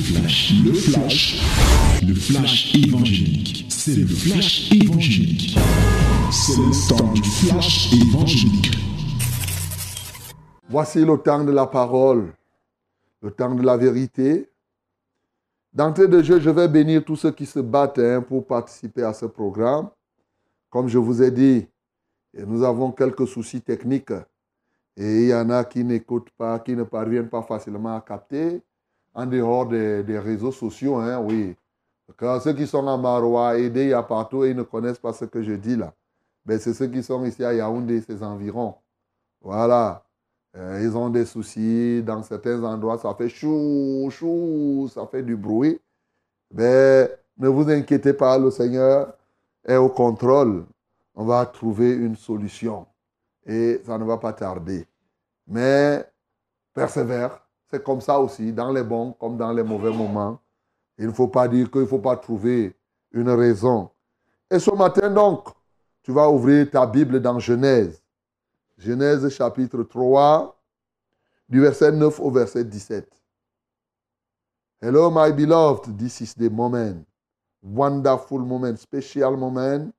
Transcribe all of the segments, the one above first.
flash, le flash, le flash évangélique. C'est le flash évangélique. C'est le temps du flash évangélique. Voici le temps de la parole, le temps de la vérité. D'entrée de jeu, je vais bénir tous ceux qui se battent hein, pour participer à ce programme. Comme je vous ai dit, nous avons quelques soucis techniques et il y en a qui n'écoutent pas, qui ne parviennent pas facilement à capter en dehors des, réseaux sociaux, hein, oui. Ceux qui sont à Maroua, aidés, il y a partout et ils ne connaissent pas ce que je dis là. Ben, c'est ceux qui sont ici à Yaoundé, ses environs. Voilà. Euh, ils ont des soucis. Dans certains endroits, ça fait chou, chou, ça fait du bruit. Ben, ne vous inquiétez pas, le Seigneur est au contrôle. On va trouver une solution. Et ça ne va pas tarder. Mais persévère, c'est comme ça aussi, dans les bons comme dans les mauvais moments. Il ne faut pas dire qu'il ne faut pas trouver une raison. Et ce matin, donc, tu vas ouvrir ta Bible dans Genèse. Genèse chapitre 3, du verset 9 au verset 17. Hello, my beloved. This is the moment. Wonderful moment, special moment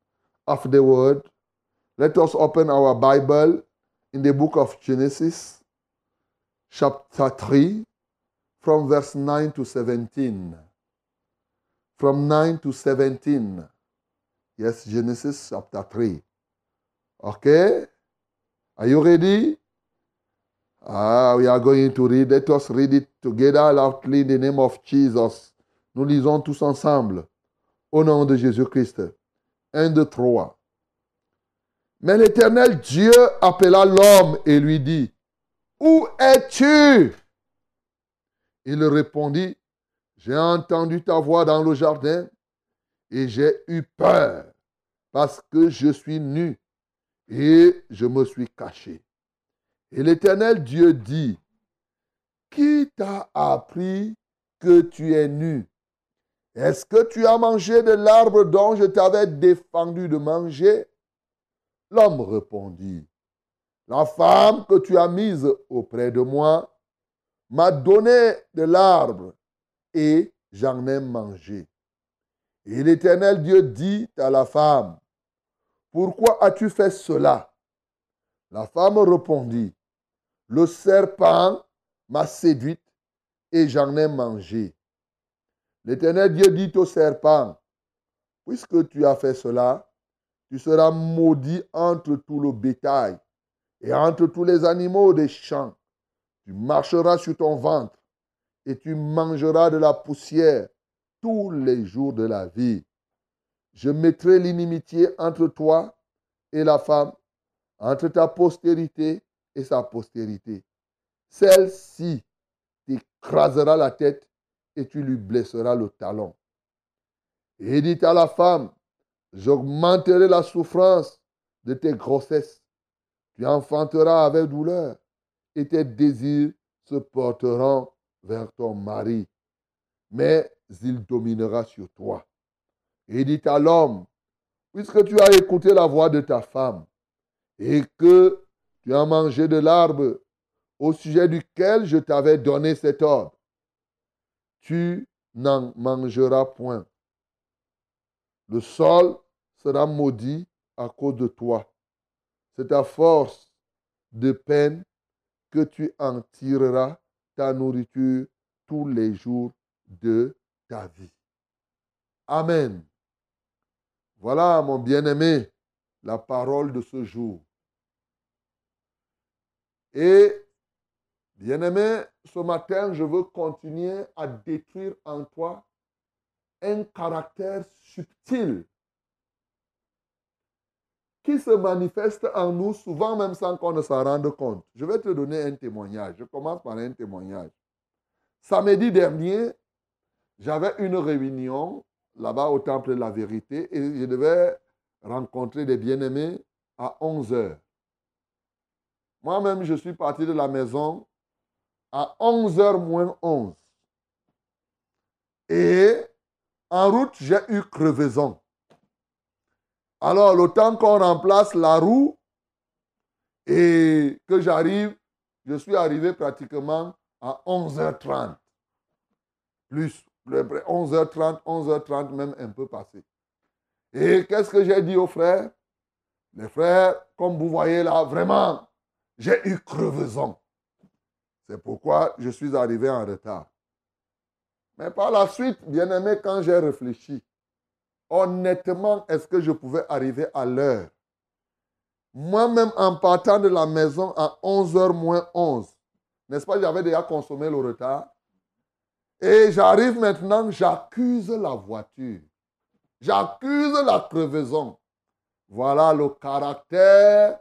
of the word. Let us open our Bible in the book of Genesis, chapter 3, from verse 9 to 17. From 9 to 17. Yes, Genesis chapter 3. Okay? Are you ready? Ah, we are going to read. Let us read it together loudly in the name of Jesus. Nous lisons tous ensemble. Au nom de Jésus-Christ. 1, 2, 3. Mais l'Éternel Dieu appela l'homme et lui dit, où es-tu? Il répondit, J'ai entendu ta voix dans le jardin et j'ai eu peur parce que je suis nu et je me suis caché. Et l'Éternel Dieu dit, Qui t'a appris que tu es nu? Est-ce que tu as mangé de l'arbre dont je t'avais défendu de manger? L'homme répondit, la femme que tu as mise auprès de moi m'a donné de l'arbre et j'en ai mangé. Et l'Éternel Dieu dit à la femme, pourquoi as-tu fait cela? La femme répondit, le serpent m'a séduite et j'en ai mangé. L'Éternel Dieu dit au serpent, puisque tu as fait cela, tu seras maudit entre tout le bétail et entre tous les animaux des champs. Tu marcheras sur ton ventre et tu mangeras de la poussière tous les jours de la vie. Je mettrai l'inimitié entre toi et la femme, entre ta postérité et sa postérité. Celle-ci t'écrasera la tête et tu lui blesseras le talon. Et dit à la femme, j'augmenterai la souffrance de tes grossesses tu enfanteras avec douleur et tes désirs se porteront vers ton mari, mais il dominera sur toi. Et dit à l'homme, puisque tu as écouté la voix de ta femme et que tu as mangé de l'arbre au sujet duquel je t'avais donné cet ordre, tu n'en mangeras point. Le sol sera maudit à cause de toi c'est à force de peine que tu en tireras ta nourriture tous les jours de ta vie. Amen. Voilà, mon bien-aimé, la parole de ce jour. Et, bien-aimé, ce matin, je veux continuer à détruire en toi un caractère subtil qui se manifeste en nous souvent même sans qu'on ne s'en rende compte. Je vais te donner un témoignage. Je commence par un témoignage. Samedi dernier, j'avais une réunion là-bas au Temple de la Vérité et je devais rencontrer des bien-aimés à 11 heures. Moi-même, je suis parti de la maison à 11h moins 11. Et en route, j'ai eu crevaison. Alors, le temps qu'on remplace la roue et que j'arrive, je suis arrivé pratiquement à 11h30. plus, 11h30, 11h30, même un peu passé. Et qu'est-ce que j'ai dit aux frères? Les frères, comme vous voyez là, vraiment, j'ai eu crevaison. C'est pourquoi je suis arrivé en retard. Mais par la suite, bien aimé, quand j'ai réfléchi, honnêtement, est-ce que je pouvais arriver à l'heure? Moi-même, en partant de la maison à 11h moins 11, n'est-ce pas, j'avais déjà consommé le retard. Et j'arrive maintenant, j'accuse la voiture. J'accuse la crevaison. Voilà le caractère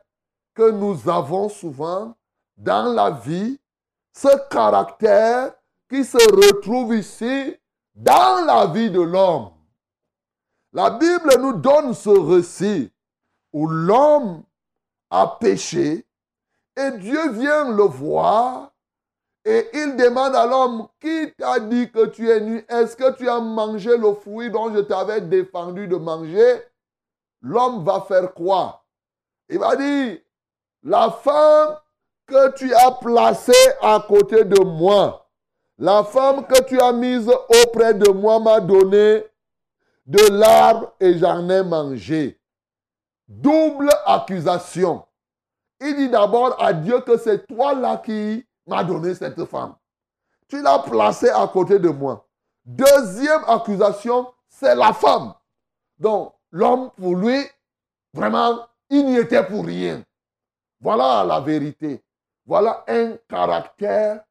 que nous avons souvent dans la vie. Ce caractère qui se retrouve ici dans la vie de l'homme. La Bible nous donne ce récit où l'homme a péché et Dieu vient le voir et il demande à l'homme, qui t'a dit que tu es nu? Est-ce que tu as mangé le fruit dont je t'avais défendu de manger? L'homme va faire quoi? Il va dire, la femme que tu as placée à côté de moi, la femme que tu as mise auprès de moi m'a donné de l'arbre et j'en ai mangé. Double accusation. Il dit d'abord à Dieu que c'est toi là qui m'as donné cette femme. Tu l'as placée à côté de moi. Deuxième accusation, c'est la femme. Donc, l'homme, pour lui, vraiment, il n'y était pour rien. Voilà la vérité. Voilà un caractère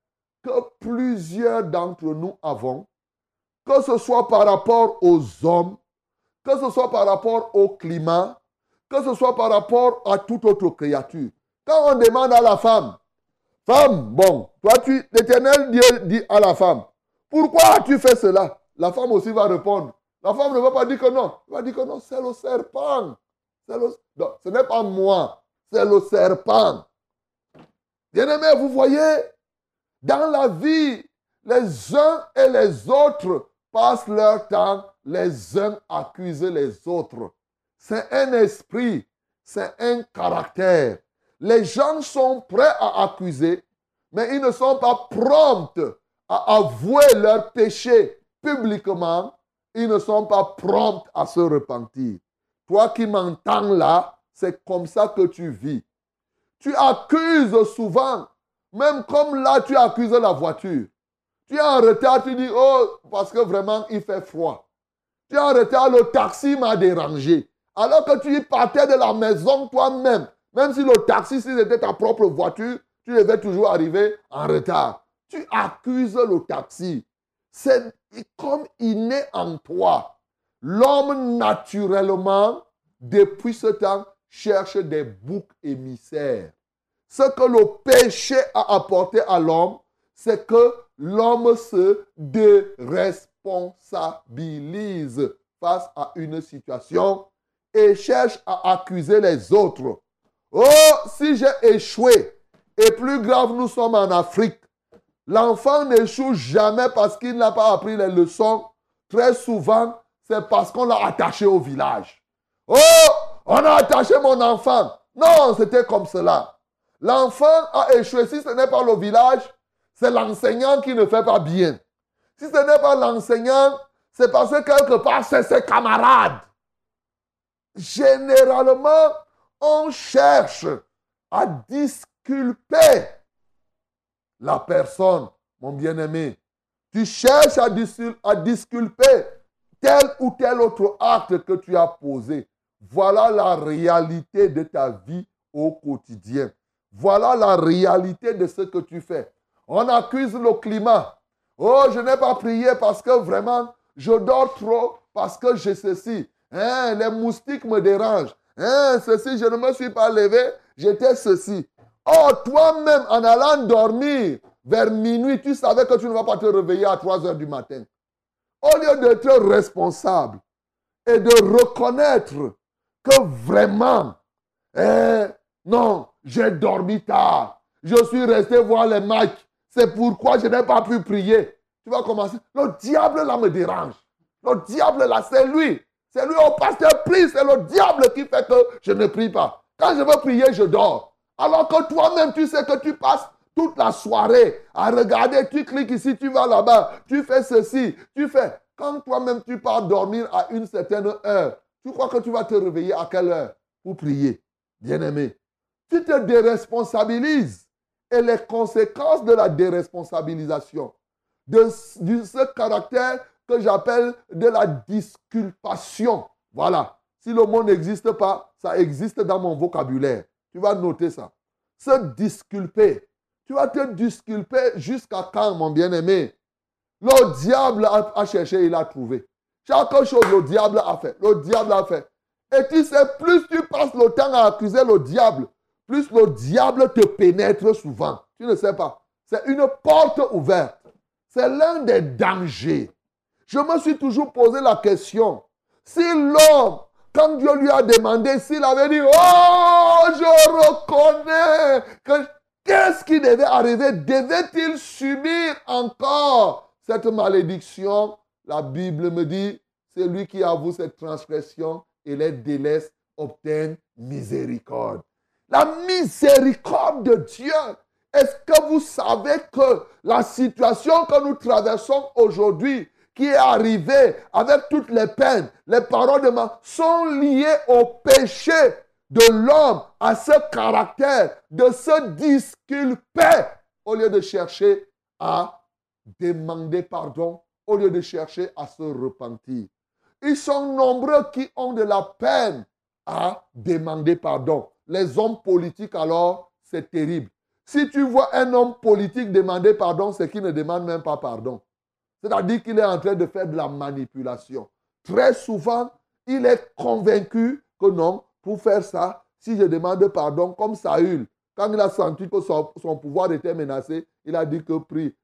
que plusieurs d'entre nous avons, que ce soit par rapport aux hommes, que ce soit par rapport au climat, que ce soit par rapport à toute autre créature. Quand on demande à la femme, femme, bon, toi tu, l'éternel Dieu dit à la femme, pourquoi as-tu fait cela? La femme aussi va répondre. La femme ne va pas dire que non. Elle va dire que non, c'est le serpent. ce n'est pas moi, c'est le serpent. Bien-aimé, vous voyez, dans la vie, les uns et les autres passent leur temps, les uns accusent les autres. C'est un esprit, c'est un caractère. Les gens sont prêts à accuser, mais ils ne sont pas prompts à avouer leur péché publiquement. Ils ne sont pas prompts à se repentir. Toi qui m'entends là, c'est comme ça que tu vis. Tu accuses souvent même comme là, tu accuses la voiture. Tu es en retard, tu dis, oh, parce que vraiment, il fait froid. Tu es en retard, le taxi m'a dérangé. Alors que tu y partais de la maison toi-même. Même si le taxi, si c'était ta propre voiture, tu devais toujours arriver en retard. Tu accuses le taxi. C'est comme inné en toi. L'homme, naturellement, depuis ce temps, cherche des boucs émissaires. Ce que le péché a apporté à l'homme, c'est que l'homme se déresponsabilise face à une situation et cherche à accuser les autres. Oh, si j'ai échoué, et plus grave, nous sommes en Afrique. L'enfant n'échoue jamais parce qu'il n'a pas appris les leçons. Très souvent, c'est parce qu'on l'a attaché au village. Oh, on a attaché mon enfant. Non, c'était comme cela. L'enfant a échoué. Si ce n'est pas le village, c'est l'enseignant qui ne fait pas bien. Si ce n'est pas l'enseignant, c'est parce que quelque part, c'est ses camarades. Généralement, on cherche à disculper la personne, mon bien-aimé. Tu cherches à, disculper tel ou tel autre acte que tu as posé. Voilà la réalité de ta vie au quotidien. Voilà la réalité de ce que tu fais. On accuse le climat. Oh, je n'ai pas prié parce que vraiment, je dors trop parce que j'ai ceci. Hein, les moustiques me dérangent. Hein, ceci, je ne me suis pas levé, j'étais ceci. Oh, toi-même, en allant dormir vers minuit, tu savais que tu ne vas pas te réveiller à 3 heures du matin. Au lieu d'être responsable et de reconnaître que vraiment, hein, non, j'ai dormi tard. Je suis resté voir les matchs. Pourquoi je n'ai pas pu prier. Tu vas commencer. Le diable là me dérange. Le diable là, c'est lui. C'est lui au pasteur, prie. C'est le diable qui fait que je ne prie pas. Quand je veux prier, je dors. Alors que toi-même, tu sais que tu passes toute la soirée à regarder, tu cliques ici, tu vas là-bas, tu fais ceci, tu fais. Quand toi-même tu pars dormir à une certaine heure, tu crois que tu vas te réveiller à quelle heure pour prier Bien-aimé, tu te déresponsabilises. Et les conséquences de la déresponsabilisation, de, ce caractère que j'appelle de la disculpation. Voilà. Si le mot n'existe pas, ça existe dans mon vocabulaire. Tu vas noter ça. Se disculper. Tu vas te disculper jusqu'à quand, mon bien-aimé? Le diable a, cherché, il a trouvé. Chaque chose, le diable a fait. Le diable a fait. Et tu sais, plus tu passes le temps à accuser le diable, plus le diable te pénètre souvent. Tu ne sais pas. C'est une porte ouverte. C'est l'un des dangers. Je me suis toujours posé la question. Si l'homme quand Dieu lui a demandé s'il avait dit, oh, je reconnais que qu'est-ce qui devait arriver, devait-il subir encore cette malédiction? La Bible me dit, c'est lui qui avoue cette transgression et les délaisse obtient miséricorde. La miséricorde de Dieu. Est-ce que vous savez que la situation que nous traversons aujourd'hui, qui est arrivé avec toutes les peines, les paroles de ma sont liées au péché de l'homme, à ce caractère de se disculper au lieu de chercher à demander pardon, au lieu de chercher à se repentir. Ils sont nombreux qui ont de la peine à demander pardon. Les hommes politiques, alors, c'est terrible. Si tu vois un homme politique demander pardon, c'est qu'il ne demande même pas pardon. C'est-à-dire qu'il est en train de faire de la manipulation. Très souvent, il est convaincu que non, pour faire ça, si je demande pardon, comme Saül, quand il a senti que son, pouvoir était menacé, il a dit que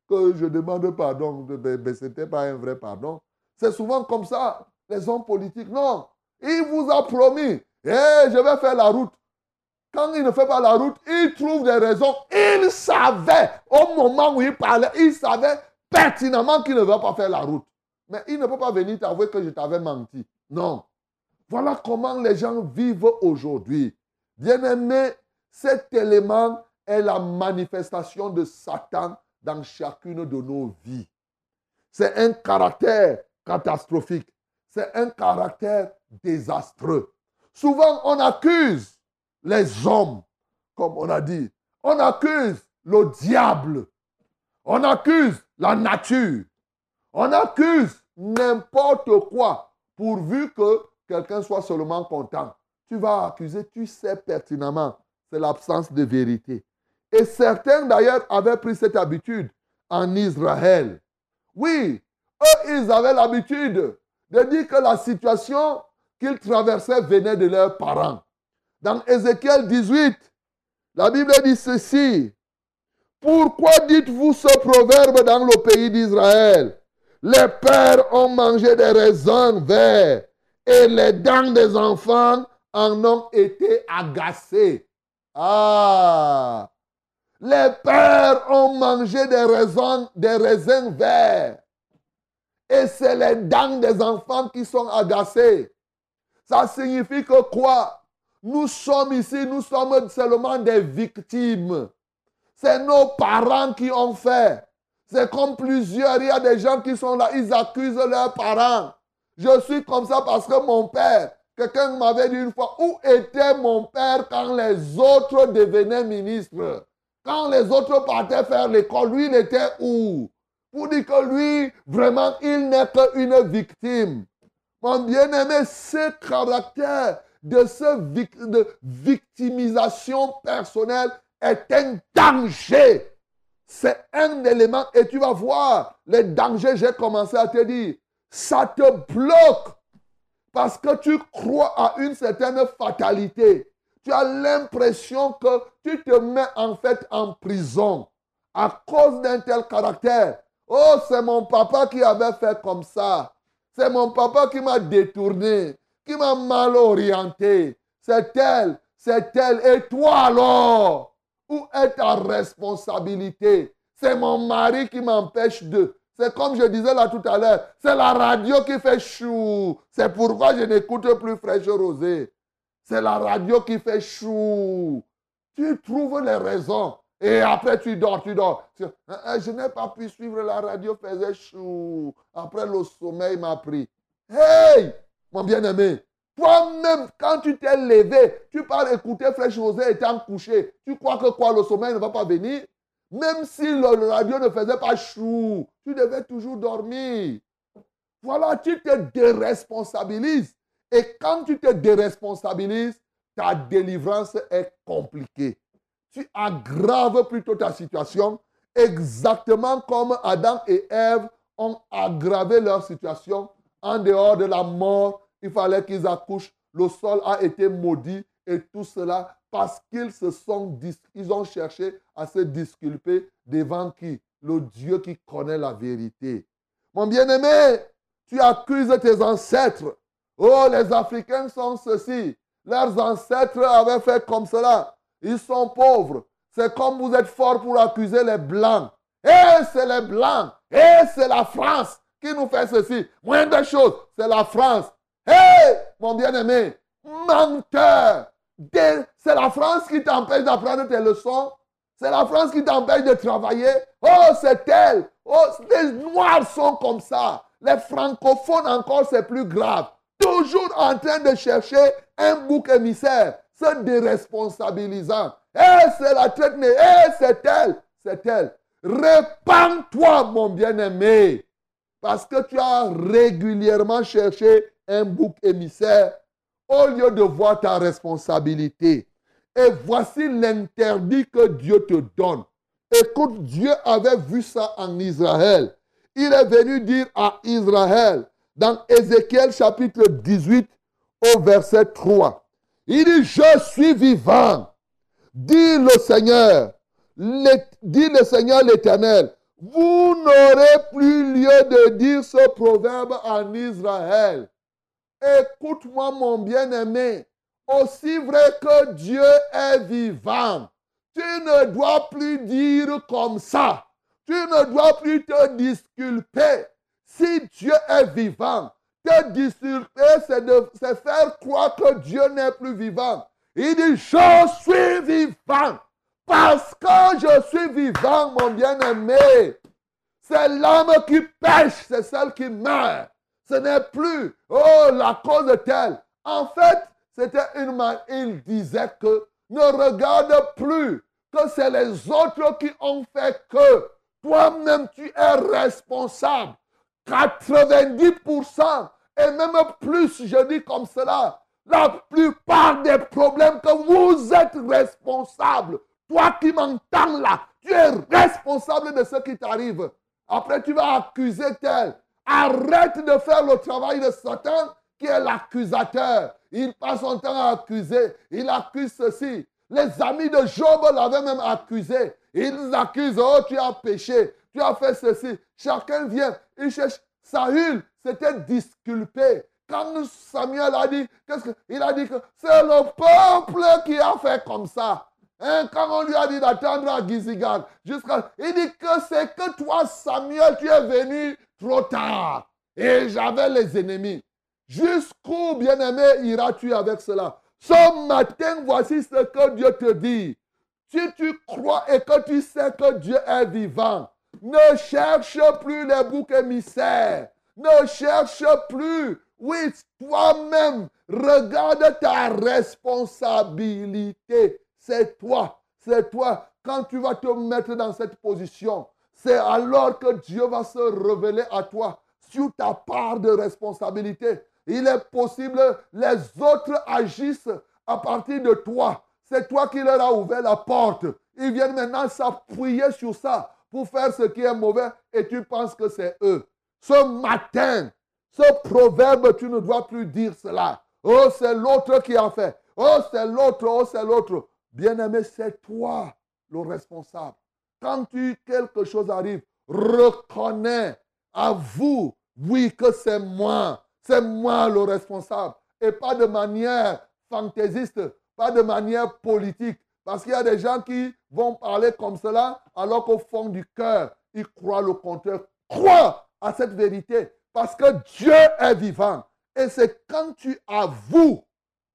que je demande pardon. Mais ce n'était pas un vrai pardon. C'est souvent comme ça, les hommes politiques. Non, il vous a promis, eh, je vais faire la route. Quand il ne fait pas la route, il trouve des raisons. Il savait, au moment où il parlait, il savait pertinemment qu'il ne va pas faire la route. Mais il ne peut pas venir t'avouer que je t'avais menti. Non. Voilà comment les gens vivent aujourd'hui. Bien-aimé, cet élément est la manifestation de Satan dans chacune de nos vies. C'est un caractère catastrophique. C'est un caractère désastreux. Souvent, on accuse les hommes, comme on a dit. On accuse le diable. On accuse la nature. On accuse n'importe quoi pourvu que quelqu'un soit seulement content. Tu vas accuser, tu sais pertinemment, c'est l'absence de vérité. Et certains d'ailleurs avaient pris cette habitude en Israël. Oui, eux, ils avaient l'habitude de dire que la situation qu'ils traversaient venait de leurs parents. Dans Ézéchiel 18, la Bible dit ceci. Pourquoi dites-vous ce proverbe dans le pays d'Israël? Les pères ont mangé des raisins verts et les dents des enfants en ont été agacées. Ah Les pères ont mangé des raisins, verts et c'est les dents des enfants qui sont agacées. Ça signifie que quoi? Nous sommes ici, nous sommes seulement des victimes. C'est nos parents qui ont fait. C'est comme plusieurs, il y a des gens qui sont là, ils accusent leurs parents. Je suis comme ça parce que mon père, quelqu'un m'avait dit une fois, où était mon père quand les autres devenaient ministres? Quand les autres partaient faire l'école, lui, il était où? Pour dire que lui, vraiment, il n'est qu'une victime. Mon bien-aimé, ce caractère de, ce de victimisation personnelle est un danger. C'est un élément et tu vas voir les dangers, j'ai commencé à te dire. Ça te bloque parce que tu crois à une certaine fatalité. Tu as l'impression que tu te mets en fait en prison à cause d'un tel caractère. Oh, c'est mon papa qui avait fait comme ça. C'est mon papa qui m'a détourné, qui m'a mal orienté. C'est elle, c'est elle. Et toi alors où est ta responsabilité? C'est mon mari qui m'empêche de. C'est comme je disais là tout à l'heure, c'est la radio qui fait chou. C'est pourquoi je n'écoute plus Fraîche Rosée. C'est la radio qui fait chou. Tu trouves les raisons. Et après, tu dors, tu dors. Hein, hein, je n'ai pas pu suivre la radio, faisait chou. Après, le sommeil m'a pris. Hey, mon bien-aimé, toi-même, quand tu t'es levé, tu pars écouter Fraîche Rosée étant couché. Tu crois que quoi, le sommeil ne va pas venir? Même si le radio ne faisait pas chou, tu devais toujours dormir. Voilà, tu te déresponsabilises. Et quand tu te déresponsabilises, ta délivrance est compliquée. Tu aggraves plutôt ta situation exactement comme Adam et Ève ont aggravé leur situation en dehors de la mort il fallait qu'ils accouchent. Le sol a été maudit et tout cela parce qu'ils se sont, ils ont cherché à se disculper devant qui? Le Dieu qui connaît la vérité. Mon bien-aimé, tu accuses tes ancêtres. Oh, les Africains sont ceci. Leurs ancêtres avaient fait comme cela. Ils sont pauvres. C'est comme vous êtes forts pour accuser les Blancs. Et c'est les Blancs. Et c'est la France qui nous fait ceci? Moins de choses, c'est la France. Hé, mon bien-aimé, menteur. C'est la France qui t'empêche d'apprendre tes leçons. C'est la France qui t'empêche de travailler. Oh, c'est elle. Oh, les Noirs sont comme ça. Les francophones encore, c'est plus grave. Toujours en train de chercher un bouc émissaire, se déresponsabilisant. Eh, c'est la traite Eh, c'est elle. C'est elle. Répands-toi, mon bien-aimé. Parce que tu as régulièrement cherché un bouc émissaire au lieu de voir ta responsabilité. Et voici l'interdit que Dieu te donne. Écoute, Dieu avait vu ça en Israël. Il est venu dire à Israël, dans Ézéchiel chapitre 18 au verset 3, il dit, je suis vivant, dit le Seigneur, dit le Seigneur l'Éternel, vous n'aurez plus lieu de dire ce proverbe en Israël. Écoute-moi, mon bien-aimé. Aussi vrai que Dieu est vivant, tu ne dois plus dire comme ça. Tu ne dois plus te disculper. Si Dieu est vivant, te disculper, c'est faire croire que Dieu n'est plus vivant. Il dit, je suis vivant. Parce que je suis vivant, mon bien-aimé. C'est l'âme qui pêche, c'est celle qui meurt. Ce n'est plus, oh, la cause est telle. En fait, c'était une man. Il disait que ne regarde plus que c'est les autres qui ont fait que toi-même tu es responsable. 90% et même plus, je dis comme cela, la plupart des problèmes que vous êtes responsable, toi qui m'entends là, tu es responsable de ce qui t'arrive. Après, tu vas accuser tel, Arrête de faire le travail de Satan qui est l'accusateur. Il passe son temps à accuser. Il accuse ceci. Les amis de Job l'avaient même accusé. Ils accusent, oh, tu as péché, tu as fait ceci. Chacun vient, il cherche. Saül s'était disculpé. Quand Samuel a dit, qu'est-ce qu'il a dit que c'est le peuple qui a fait comme ça. Hein, quand on lui a dit d'attendre à Gizigal, jusqu'à, il dit que c'est que toi, Samuel, tu es venu trop tard. Et j'avais les ennemis. Jusqu'où, bien-aimé, iras-tu avec cela? Ce matin, voici ce que Dieu te dit. Si tu crois et que tu sais que Dieu est vivant, ne cherche plus les boucs émissaires. Ne cherche plus. Oui, toi-même, regarde ta responsabilité. C'est toi. C'est toi. Quand tu vas te mettre dans cette position, c'est alors que Dieu va se révéler à toi sur ta part de responsabilité. Il est possible, les autres agissent à partir de toi. C'est toi qui leur as ouvert la porte. Ils viennent maintenant s'appuyer sur ça pour faire ce qui est mauvais et tu penses que c'est eux. Ce matin, ce proverbe, tu ne dois plus dire cela. Oh, c'est l'autre qui a fait. Oh, c'est l'autre, oh, c'est l'autre. Bien-aimé, c'est toi le responsable. Quand tu, quelque chose arrive, reconnais, avoue, oui, que c'est moi, c'est moi le responsable. Et pas de manière fantaisiste, pas de manière politique. Parce qu'il y a des gens qui vont parler comme cela, alors qu'au fond du cœur, ils croient le contraire. Crois à cette vérité, parce que Dieu est vivant. Et c'est quand tu avoues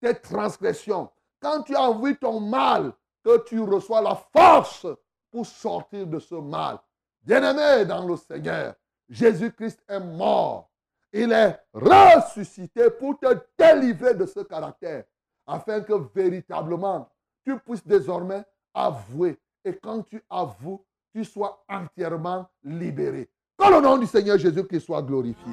tes transgressions, quand tu avoues ton mal, que tu reçois la force pour sortir de ce mal. Bien-aimé dans le Seigneur, Jésus-Christ est mort. Il est ressuscité pour te délivrer de ce caractère, afin que véritablement tu puisses désormais avouer. Et quand tu avoues, tu sois entièrement libéré. Que le nom du Seigneur Jésus-Christ soit glorifié.